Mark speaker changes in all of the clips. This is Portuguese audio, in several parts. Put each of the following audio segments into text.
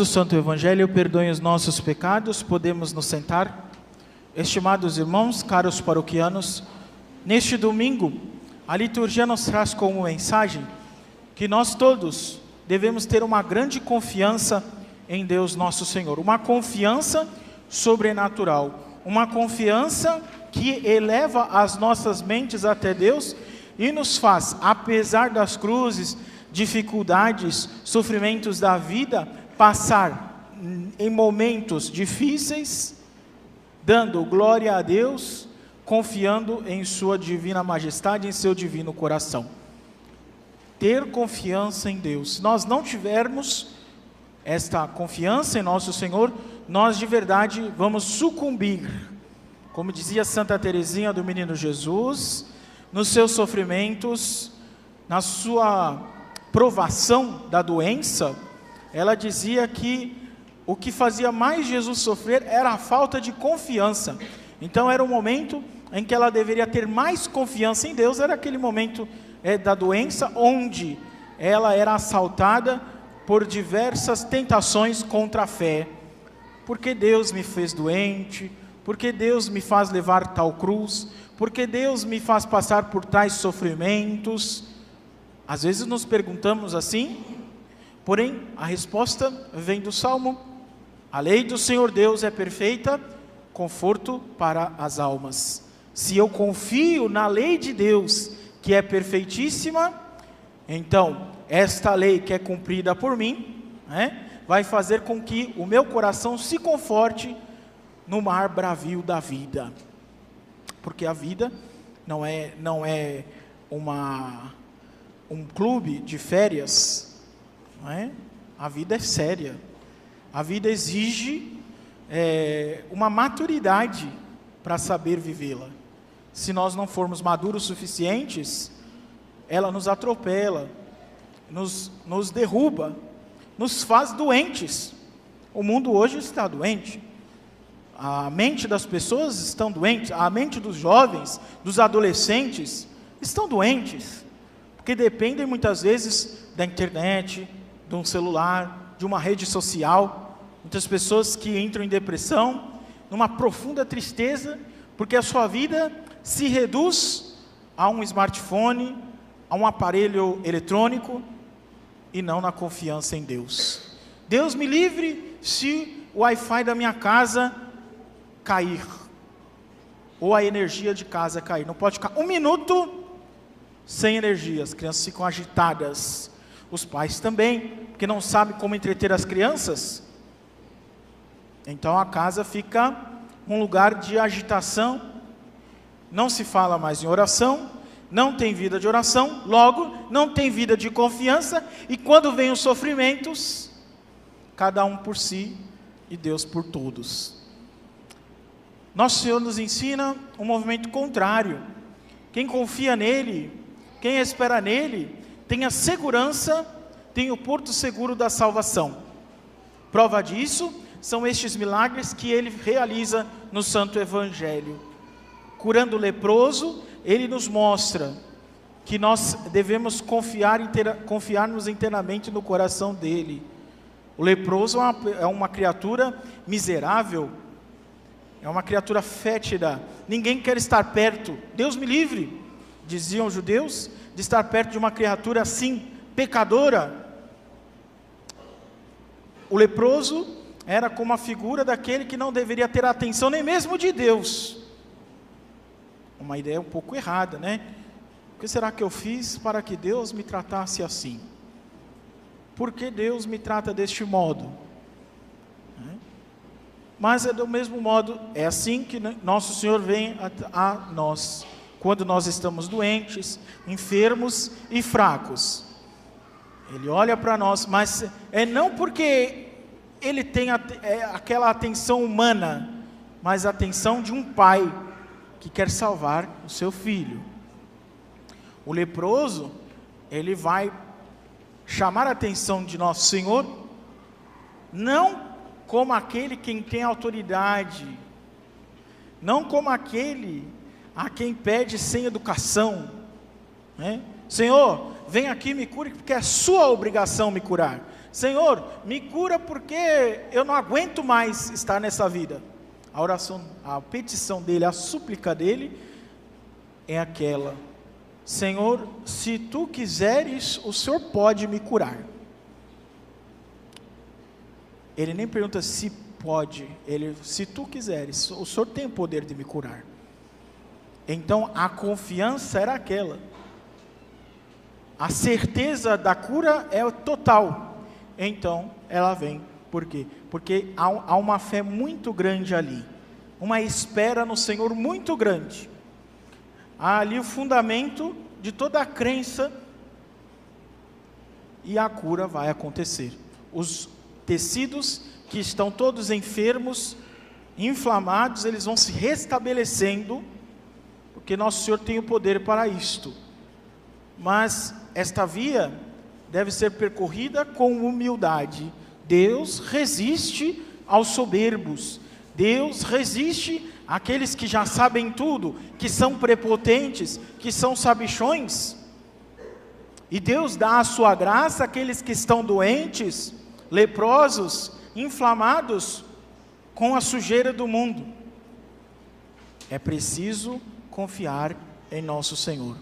Speaker 1: O Santo Evangelho perdoe os nossos pecados, podemos nos sentar. Estimados irmãos, caros paroquianos, neste domingo, a liturgia nos traz como mensagem que nós todos devemos ter uma grande confiança em Deus nosso Senhor, uma confiança sobrenatural, uma confiança que eleva as nossas mentes até Deus e nos faz, apesar das cruzes, dificuldades, sofrimentos da vida, passar em momentos difíceis, dando glória a Deus, confiando em Sua divina majestade, em seu divino coração. Ter confiança em Deus. Se nós não tivermos esta confiança em nosso Senhor, nós de verdade vamos sucumbir. Como dizia Santa Teresinha do Menino Jesus, nos seus sofrimentos, na sua provação da doença, ela dizia que o que fazia mais Jesus sofrer era a falta de confiança. Então era o momento em que ela deveria ter mais confiança em Deus, era aquele momento é, da doença, onde ela era assaltada por diversas tentações contra a fé. Porque Deus me fez doente, porque Deus me faz levar tal cruz, porque Deus me faz passar por tais sofrimentos. Às vezes nos perguntamos assim, Porém, a resposta vem do Salmo: A lei do Senhor Deus é perfeita, conforto para as almas. Se eu confio na lei de Deus, que é perfeitíssima, então esta lei que é cumprida por mim, né, vai fazer com que o meu coração se conforte no mar bravio da vida. Porque a vida não é, não é uma, um clube de férias é? A vida é séria. A vida exige é, uma maturidade para saber vivê-la. Se nós não formos maduros suficientes, ela nos atropela, nos, nos derruba, nos faz doentes. O mundo hoje está doente. A mente das pessoas estão doentes, a mente dos jovens, dos adolescentes estão doentes, porque dependem muitas vezes da internet, de um celular, de uma rede social. Muitas pessoas que entram em depressão, numa profunda tristeza, porque a sua vida se reduz a um smartphone, a um aparelho eletrônico e não na confiança em Deus. Deus me livre se o Wi-Fi da minha casa cair, ou a energia de casa cair. Não pode ficar um minuto sem energia, as crianças ficam agitadas, os pais também que não sabe como entreter as crianças, então a casa fica um lugar de agitação, não se fala mais em oração, não tem vida de oração, logo não tem vida de confiança, e quando vem os sofrimentos, cada um por si e Deus por todos. Nosso Senhor nos ensina um movimento contrário. Quem confia nele, quem espera nele, tem a segurança tem o porto seguro da salvação. Prova disso são estes milagres que ele realiza no Santo Evangelho. Curando o leproso, ele nos mostra que nós devemos confiar inteira, confiar-nos inteiramente no coração dele. O leproso é uma, é uma criatura miserável, é uma criatura fétida, ninguém quer estar perto, Deus me livre, diziam os judeus, de estar perto de uma criatura assim, pecadora, o leproso era como a figura daquele que não deveria ter atenção nem mesmo de Deus. Uma ideia um pouco errada, né? O que será que eu fiz para que Deus me tratasse assim? Por que Deus me trata deste modo? Né? Mas é do mesmo modo, é assim que nosso Senhor vem a, a nós, quando nós estamos doentes, enfermos e fracos. Ele olha para nós, mas é não porque ele tem é, aquela atenção humana, mas a atenção de um pai que quer salvar o seu filho. O leproso, ele vai chamar a atenção de nosso Senhor, não como aquele quem tem autoridade, não como aquele a quem pede sem educação, né? Senhor, vem aqui me cure, porque é sua obrigação me curar. Senhor, me cura porque eu não aguento mais estar nessa vida. A oração, a petição dele, a súplica dele é aquela: Senhor, se tu quiseres, o Senhor pode me curar. Ele nem pergunta se pode, ele, se tu quiseres, o Senhor tem o poder de me curar. Então a confiança era aquela. A certeza da cura é total. Então ela vem. Por quê? Porque há, há uma fé muito grande ali. Uma espera no Senhor muito grande. Há ali o fundamento de toda a crença. E a cura vai acontecer. Os tecidos que estão todos enfermos, inflamados, eles vão se restabelecendo, porque nosso Senhor tem o poder para isto. Mas esta via deve ser percorrida com humildade. Deus resiste aos soberbos. Deus resiste àqueles que já sabem tudo, que são prepotentes, que são sabichões. E Deus dá a sua graça àqueles que estão doentes, leprosos, inflamados com a sujeira do mundo. É preciso confiar em nosso Senhor.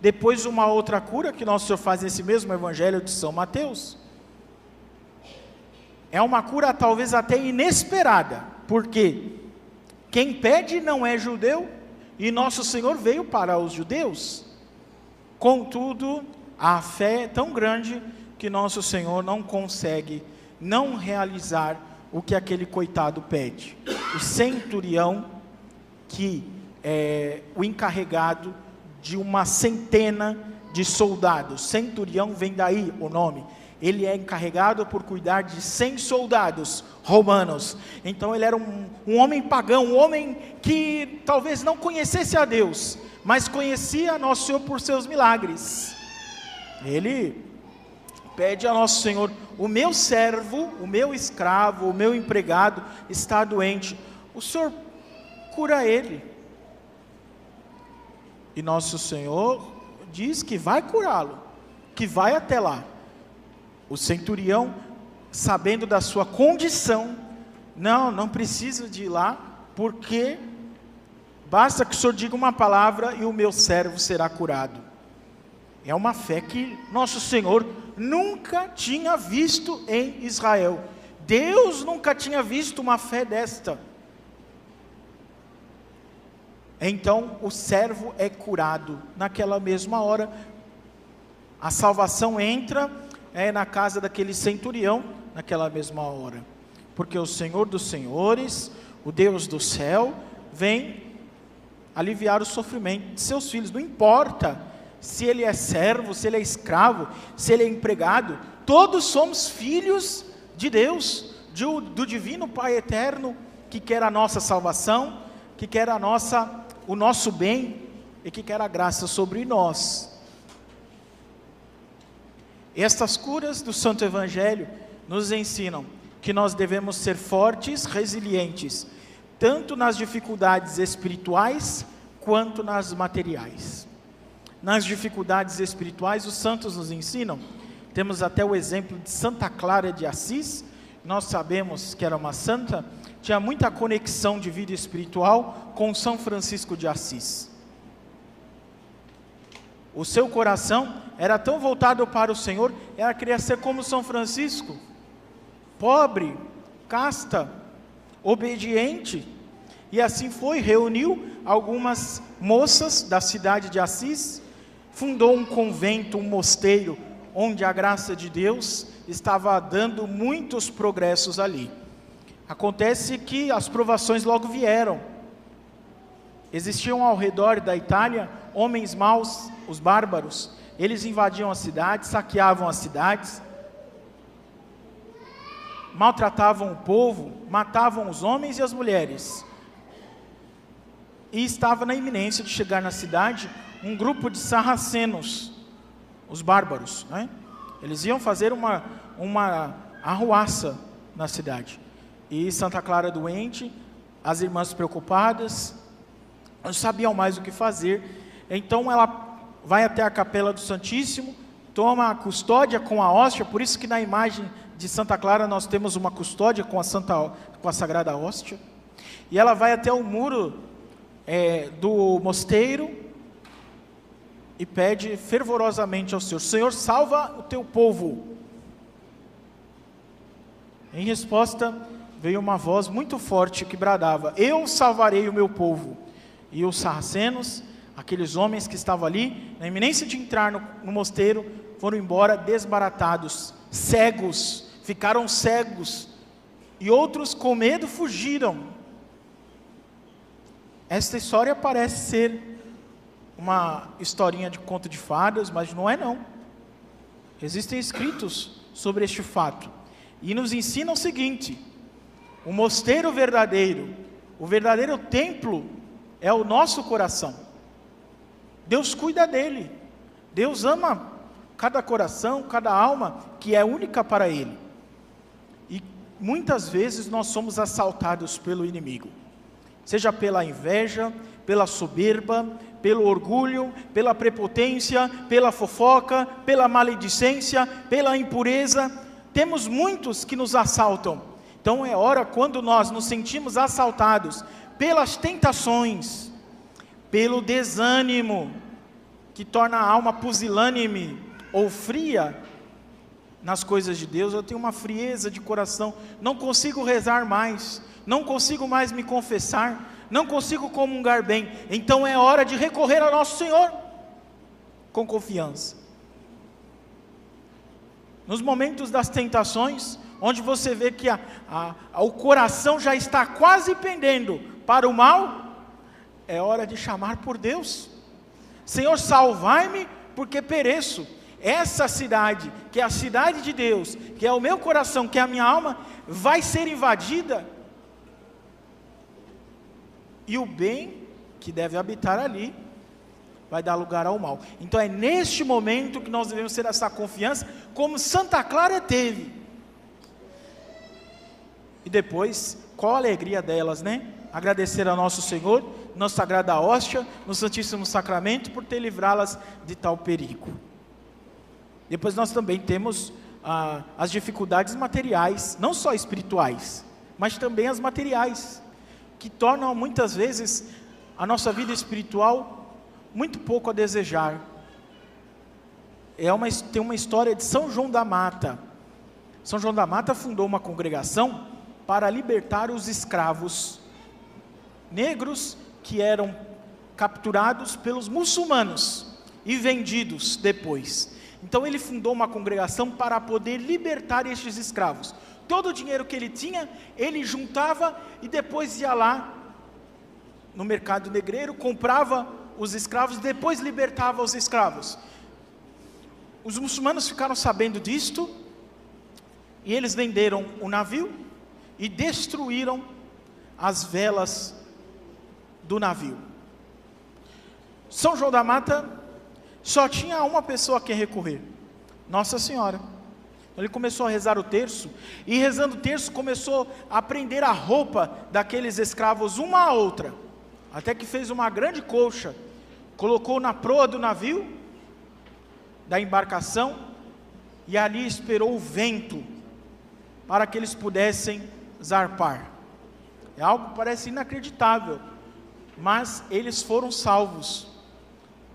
Speaker 1: Depois, uma outra cura que nosso Senhor faz nesse mesmo Evangelho de São Mateus. É uma cura talvez até inesperada, porque quem pede não é judeu e nosso Senhor veio para os judeus. Contudo, a fé é tão grande que nosso Senhor não consegue não realizar o que aquele coitado pede. O centurião, que é o encarregado de uma centena de soldados, centurião vem daí o nome. Ele é encarregado por cuidar de 100 soldados romanos. Então ele era um, um homem pagão, um homem que talvez não conhecesse a Deus, mas conhecia nosso Senhor por seus milagres. Ele pede a nosso Senhor: o meu servo, o meu escravo, o meu empregado está doente, o Senhor cura ele. E nosso Senhor diz que vai curá-lo, que vai até lá. O centurião, sabendo da sua condição, não, não precisa de ir lá, porque basta que o Senhor diga uma palavra e o meu servo será curado. É uma fé que nosso Senhor nunca tinha visto em Israel. Deus nunca tinha visto uma fé desta. Então o servo é curado naquela mesma hora. A salvação entra é, na casa daquele centurião naquela mesma hora, porque o Senhor dos Senhores, o Deus do céu, vem aliviar o sofrimento de seus filhos. Não importa se ele é servo, se ele é escravo, se ele é empregado, todos somos filhos de Deus, de, do divino Pai eterno, que quer a nossa salvação, que quer a nossa, o nosso bem e que quer a graça sobre nós. Estas curas do Santo Evangelho nos ensinam que nós devemos ser fortes, resilientes, tanto nas dificuldades espirituais quanto nas materiais nas dificuldades espirituais, os santos nos ensinam. Temos até o exemplo de Santa Clara de Assis, nós sabemos que era uma santa, tinha muita conexão de vida espiritual com São Francisco de Assis. O seu coração era tão voltado para o Senhor, ela queria ser como São Francisco, pobre, casta, obediente, e assim foi, reuniu algumas moças da cidade de Assis, fundou um convento, um mosteiro, onde a graça de Deus estava dando muitos progressos ali. Acontece que as provações logo vieram. Existiam ao redor da Itália homens maus, os bárbaros. Eles invadiam as cidades, saqueavam as cidades, maltratavam o povo, matavam os homens e as mulheres. E estava na iminência de chegar na cidade um grupo de sarracenos, os bárbaros, né? Eles iam fazer uma, uma arruaça na cidade. E Santa Clara doente, as irmãs preocupadas, não sabiam mais o que fazer. Então ela vai até a capela do Santíssimo, toma a custódia com a hóstia, por isso que na imagem de Santa Clara nós temos uma custódia com a, Santa, com a Sagrada Hóstia. E ela vai até o muro é, do mosteiro e pede fervorosamente ao Senhor: Senhor, salva o teu povo. Em resposta, veio uma voz muito forte que bradava: Eu salvarei o meu povo. E os sarracenos, aqueles homens que estavam ali, na iminência de entrar no, no mosteiro, foram embora desbaratados, cegos, ficaram cegos. E outros com medo fugiram. Esta história parece ser uma historinha de conto de fadas, mas não é não. Existem escritos sobre este fato e nos ensinam o seguinte: o mosteiro verdadeiro, o verdadeiro templo é o nosso coração. Deus cuida dele. Deus ama cada coração, cada alma que é única para ele. E muitas vezes nós somos assaltados pelo inimigo seja pela inveja, pela soberba, pelo orgulho, pela prepotência, pela fofoca, pela maledicência, pela impureza. Temos muitos que nos assaltam. Então é hora quando nós nos sentimos assaltados pelas tentações, pelo desânimo que torna a alma pusilânime ou fria nas coisas de Deus, eu tenho uma frieza de coração, não consigo rezar mais, não consigo mais me confessar, não consigo comungar bem, então é hora de recorrer ao nosso Senhor com confiança. Nos momentos das tentações, onde você vê que a, a, a, o coração já está quase pendendo para o mal, é hora de chamar por Deus. Senhor, salvai-me, porque pereço. Essa cidade, que é a cidade de Deus, que é o meu coração, que é a minha alma, vai ser invadida e o bem que deve habitar ali vai dar lugar ao mal. Então é neste momento que nós devemos ter essa confiança, como Santa Clara teve. Depois, qual a alegria delas, né? Agradecer a nosso Senhor, na Sagrada Hóstia, no Santíssimo Sacramento, por ter livrá-las de tal perigo. Depois nós também temos ah, as dificuldades materiais, não só espirituais, mas também as materiais que tornam muitas vezes a nossa vida espiritual muito pouco a desejar. É uma, tem uma história de São João da Mata. São João da Mata fundou uma congregação para libertar os escravos negros que eram capturados pelos muçulmanos e vendidos depois. Então ele fundou uma congregação para poder libertar estes escravos. Todo o dinheiro que ele tinha, ele juntava e depois ia lá no mercado negreiro, comprava os escravos, depois libertava os escravos. Os muçulmanos ficaram sabendo disto e eles venderam o navio e destruíram as velas do navio. São João da Mata só tinha uma pessoa a quem recorrer: Nossa Senhora. Ele começou a rezar o terço, e rezando o terço, começou a prender a roupa daqueles escravos uma a outra, até que fez uma grande colcha, colocou na proa do navio, da embarcação, e ali esperou o vento, para que eles pudessem zarpar. É algo que parece inacreditável, mas eles foram salvos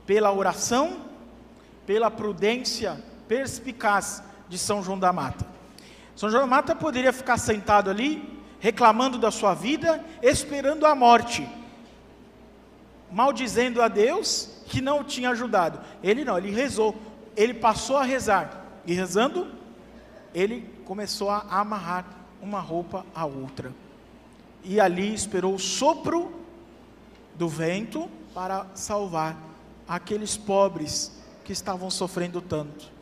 Speaker 1: pela oração, pela prudência perspicaz de São João da Mata. São João da Mata poderia ficar sentado ali, reclamando da sua vida, esperando a morte, maldizendo a Deus que não o tinha ajudado. Ele não, ele rezou, ele passou a rezar, e rezando, ele começou a amarrar uma roupa à outra. E ali esperou o sopro do vento para salvar aqueles pobres que estavam sofrendo tanto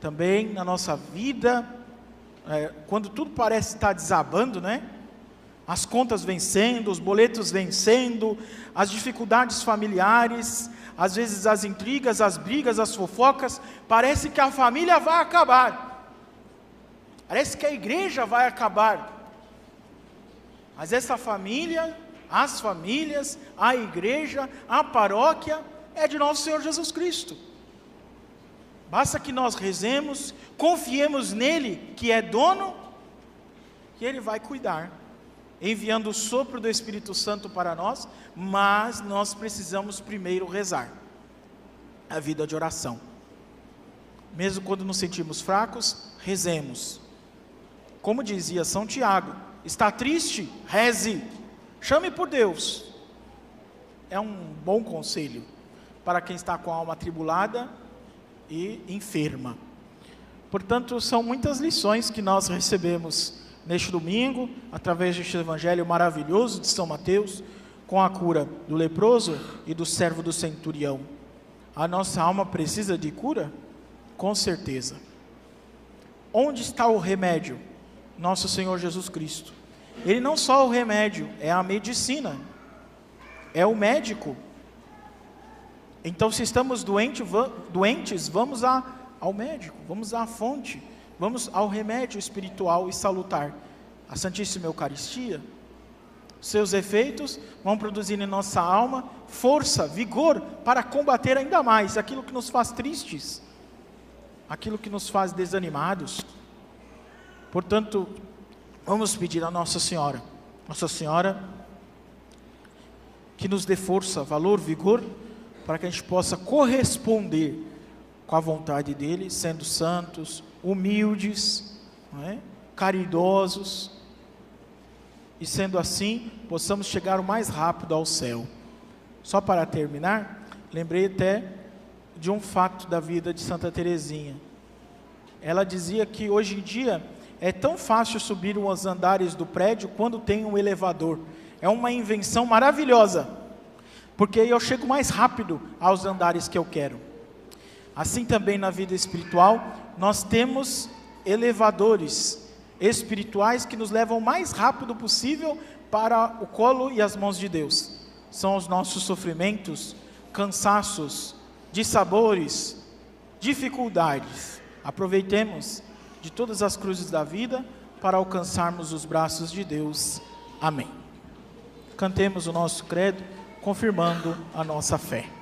Speaker 1: também na nossa vida, é, quando tudo parece estar desabando, né? As contas vencendo, os boletos vencendo, as dificuldades familiares, às vezes as intrigas, as brigas, as fofocas, parece que a família vai acabar. Parece que a igreja vai acabar. Mas essa família, as famílias, a igreja, a paróquia é de nosso Senhor Jesus Cristo. Basta que nós rezemos, confiemos nele, que é dono, e ele vai cuidar, enviando o sopro do Espírito Santo para nós, mas nós precisamos primeiro rezar a vida de oração. Mesmo quando nos sentimos fracos, rezemos. Como dizia São Tiago, está triste? Reze. Chame por Deus. É um bom conselho para quem está com a alma atribulada e enferma. Portanto, são muitas lições que nós recebemos neste domingo, através deste evangelho maravilhoso de São Mateus, com a cura do leproso e do servo do centurião. A nossa alma precisa de cura? Com certeza. Onde está o remédio? Nosso Senhor Jesus Cristo. Ele não só é o remédio, é a medicina, é o médico. Então, se estamos doente, doentes, vamos a, ao médico, vamos à fonte, vamos ao remédio espiritual e salutar, a Santíssima Eucaristia. Seus efeitos vão produzir em nossa alma força, vigor para combater ainda mais aquilo que nos faz tristes, aquilo que nos faz desanimados. Portanto, vamos pedir a Nossa Senhora, Nossa Senhora, que nos dê força, valor, vigor para que a gente possa corresponder com a vontade dele, sendo santos, humildes, é? caridosos, e sendo assim, possamos chegar o mais rápido ao céu. Só para terminar, lembrei até de um fato da vida de Santa Teresinha. Ela dizia que hoje em dia é tão fácil subir os andares do prédio quando tem um elevador. É uma invenção maravilhosa porque eu chego mais rápido aos andares que eu quero. Assim também na vida espiritual, nós temos elevadores espirituais que nos levam o mais rápido possível para o colo e as mãos de Deus. São os nossos sofrimentos, cansaços, dissabores, dificuldades. Aproveitemos de todas as cruzes da vida para alcançarmos os braços de Deus. Amém. Cantemos o nosso credo confirmando a nossa fé.